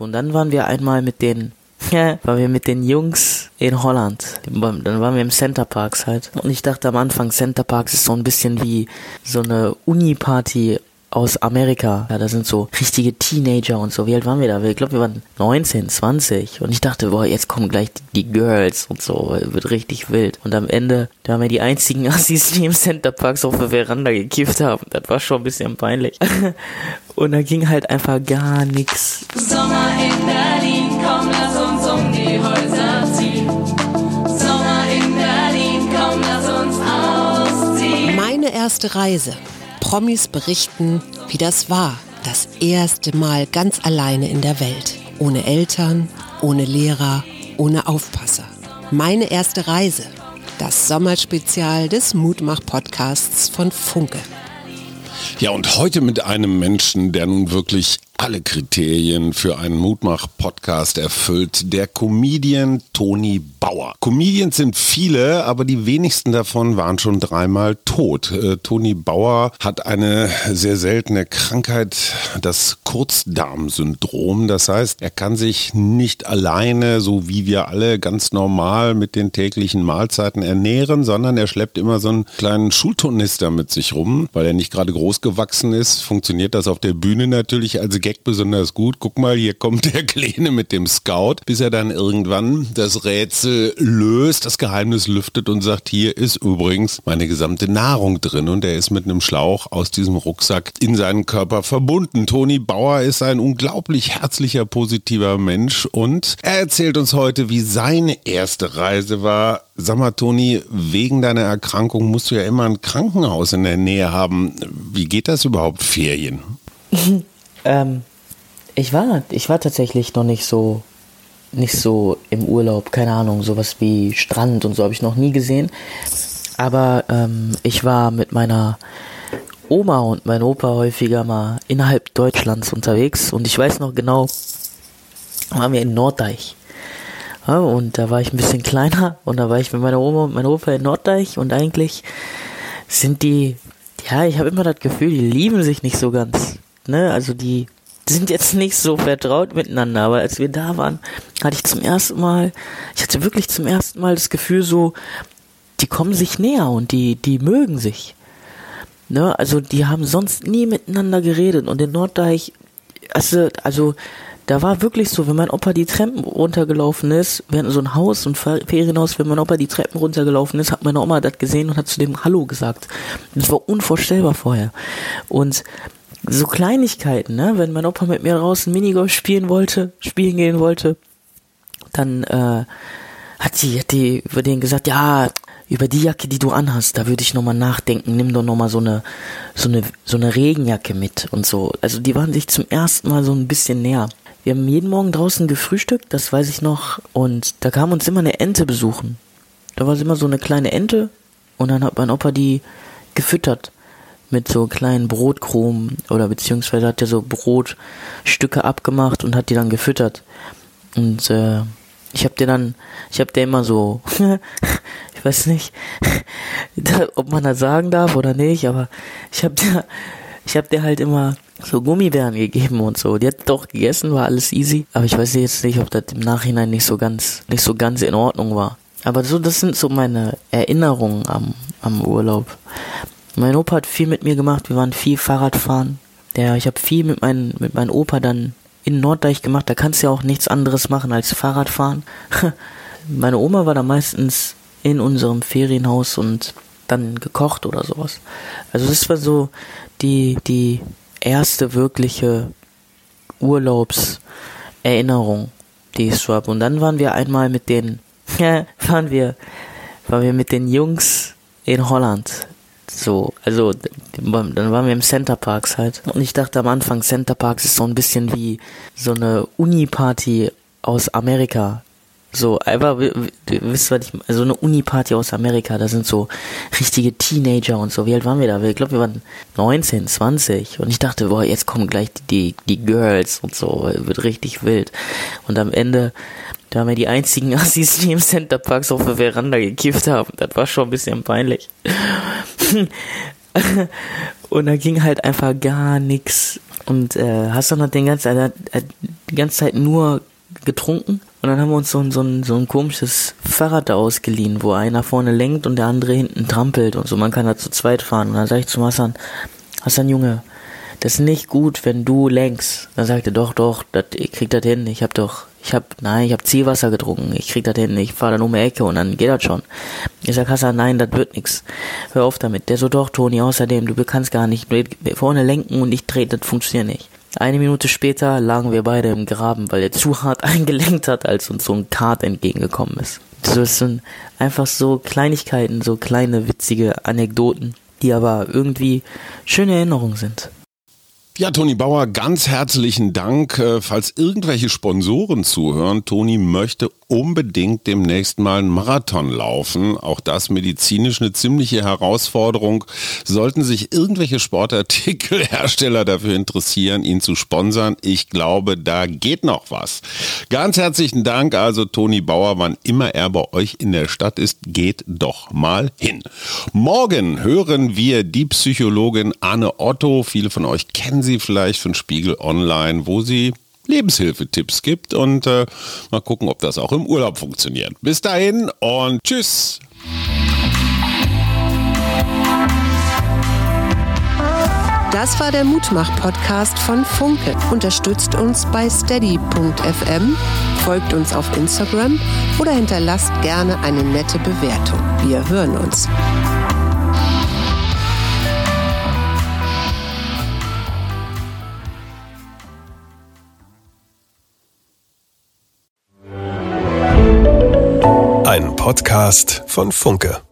Und dann waren wir einmal mit den, waren wir mit den Jungs in Holland. Dann waren wir im Center Parks halt. Und ich dachte am Anfang, Center Parks ist so ein bisschen wie so eine Uni-Party aus Amerika. Ja, da sind so richtige Teenager und so. Wie alt waren wir da? Ich glaube, wir waren 19, 20. Und ich dachte, boah, jetzt kommen gleich die, die Girls und so. Wird richtig wild. Und am Ende, da waren wir die einzigen Assis, die im Center Park auf der Veranda gekifft haben. Das war schon ein bisschen peinlich. und da ging halt einfach gar nichts. Sommer in Berlin, komm, lass uns um die Häuser ziehen. Sommer in Berlin, komm, lass uns ausziehen. Meine erste Reise. Promis berichten, wie das war. Das erste Mal ganz alleine in der Welt. Ohne Eltern, ohne Lehrer, ohne Aufpasser. Meine erste Reise. Das Sommerspezial des Mutmach-Podcasts von Funke. Ja, und heute mit einem Menschen, der nun wirklich alle Kriterien für einen Mutmach-Podcast erfüllt. Der Comedian Toni Bauer. Comedians sind viele, aber die wenigsten davon waren schon dreimal tot. Äh, Toni Bauer hat eine sehr seltene Krankheit, das Kurzdarmsyndrom. Das heißt, er kann sich nicht alleine, so wie wir alle ganz normal mit den täglichen Mahlzeiten ernähren, sondern er schleppt immer so einen kleinen Schulturnister mit sich rum, weil er nicht gerade groß gewachsen ist. Funktioniert das auf der Bühne natürlich als Gag besonders gut. Guck mal, hier kommt der Kleine mit dem Scout, bis er dann irgendwann das Rätsel löst, das Geheimnis lüftet und sagt, hier ist übrigens meine gesamte Nahrung drin und er ist mit einem Schlauch aus diesem Rucksack in seinen Körper verbunden. Toni Bauer ist ein unglaublich herzlicher, positiver Mensch und er erzählt uns heute, wie seine erste Reise war. Sag mal, Toni, wegen deiner Erkrankung musst du ja immer ein Krankenhaus in der Nähe haben. Wie geht das überhaupt, Ferien? Ähm, ich war, ich war tatsächlich noch nicht so, nicht so im Urlaub, keine Ahnung, sowas wie Strand und so habe ich noch nie gesehen. Aber ähm, ich war mit meiner Oma und meinem Opa häufiger mal innerhalb Deutschlands unterwegs und ich weiß noch genau, waren wir in Norddeich. Ja, und da war ich ein bisschen kleiner und da war ich mit meiner Oma und meinem Opa in Norddeich und eigentlich sind die, ja, ich habe immer das Gefühl, die lieben sich nicht so ganz. Ne? Also die sind jetzt nicht so vertraut miteinander, aber als wir da waren, hatte ich zum ersten Mal, ich hatte wirklich zum ersten Mal das Gefühl so, die kommen sich näher und die, die mögen sich. Ne, also die haben sonst nie miteinander geredet und in Norddeich, also, also da war wirklich so, wenn mein Opa die Treppen runtergelaufen ist, wir hatten so ein Haus, ein Ferienhaus, wenn mein Opa die Treppen runtergelaufen ist, hat meine Oma das gesehen und hat zu dem Hallo gesagt. Das war unvorstellbar vorher. Und so Kleinigkeiten, ne? Wenn mein Opa mit mir draußen Minigolf spielen wollte, spielen gehen wollte, dann äh, hat die, hat die über den gesagt, ja, über die Jacke, die du anhast, da würde ich nochmal nachdenken, nimm doch nochmal so eine, so eine, so eine Regenjacke mit und so. Also die waren sich zum ersten Mal so ein bisschen näher. Wir haben jeden Morgen draußen gefrühstückt, das weiß ich noch, und da kam uns immer eine Ente besuchen. Da war immer so eine kleine Ente und dann hat mein Opa die gefüttert mit so kleinen Brotkrumen oder beziehungsweise hat er so Brotstücke abgemacht und hat die dann gefüttert. Und äh, ich habe dir dann, ich habe dir immer so, ich weiß nicht, ob man das sagen darf oder nicht, aber ich habe dir, ich habe dir halt immer so Gummibären gegeben und so. Die hat doch gegessen, war alles easy, aber ich weiß jetzt nicht, ob das im Nachhinein nicht so ganz, nicht so ganz in Ordnung war. Aber so, das sind so meine Erinnerungen am, am Urlaub. Mein Opa hat viel mit mir gemacht, wir waren viel Fahrradfahren. Der, ich habe viel mit, mein, mit meinem Opa dann in Norddeich gemacht, da kannst du ja auch nichts anderes machen als Fahrradfahren. Meine Oma war da meistens in unserem Ferienhaus und dann gekocht oder sowas. Also das war so die, die erste wirkliche Urlaubserinnerung, die ich so habe. Und dann waren wir einmal mit den, waren wir, waren wir mit den Jungs in Holland so, also dann waren wir im Center Parks halt. Und ich dachte am Anfang, Center Parks ist so ein bisschen wie so eine Uni-Party aus Amerika. So, einfach, wisst, was ich, also eine Uni-Party aus Amerika, da sind so richtige Teenager und so. Wie alt waren wir da? Ich glaube, wir waren 19, 20. Und ich dachte, boah, jetzt kommen gleich die, die Girls und so. Wird richtig wild. Und am Ende, da haben wir die einzigen Assis, die im Center Parks auf der Veranda gekifft haben. Das war schon ein bisschen peinlich. und da ging halt einfach gar nichts. Und äh, Hassan hat den ganzen, er hat die ganze Zeit nur getrunken. Und dann haben wir uns so ein, so ein, so ein komisches Fahrrad ausgeliehen, wo einer vorne lenkt und der andere hinten trampelt und so. Man kann da zu zweit fahren. Und dann sage ich zu Hassan, Hassan Junge, das ist nicht gut, wenn du lenkst. Dann sagt er, doch, doch, das, ich krieg das hin. Ich hab doch, ich hab, nein, ich hab Zielwasser getrunken. Ich krieg das hin. Ich fahr dann um die Ecke und dann geht das schon. Ich sag, Hassan, nein, das wird nix. Hör auf damit. Der so, doch, Toni, außerdem, du kannst gar nicht vorne lenken und ich dreh, das funktioniert nicht. Eine Minute später lagen wir beide im Graben, weil er zu hart eingelenkt hat, als uns so ein Kart entgegengekommen ist. Das sind einfach so Kleinigkeiten, so kleine witzige Anekdoten, die aber irgendwie schöne Erinnerungen sind. Ja, Toni Bauer, ganz herzlichen Dank. Äh, Falls irgendwelche Sponsoren zuhören, Toni möchte unbedingt demnächst mal einen Marathon laufen. Auch das medizinisch eine ziemliche Herausforderung. Sollten sich irgendwelche Sportartikelhersteller dafür interessieren, ihn zu sponsern, ich glaube, da geht noch was. Ganz herzlichen Dank also Toni Bauer, wann immer er bei euch in der Stadt ist, geht doch mal hin. Morgen hören wir die Psychologin Anne Otto. Viele von euch kennen sie vielleicht von Spiegel Online, wo sie Lebenshilfetipps gibt und äh, mal gucken, ob das auch im Urlaub funktioniert. Bis dahin und tschüss. Das war der Mutmach-Podcast von Funke. Unterstützt uns bei steady.fm, folgt uns auf Instagram oder hinterlasst gerne eine nette Bewertung. Wir hören uns. Podcast von Funke.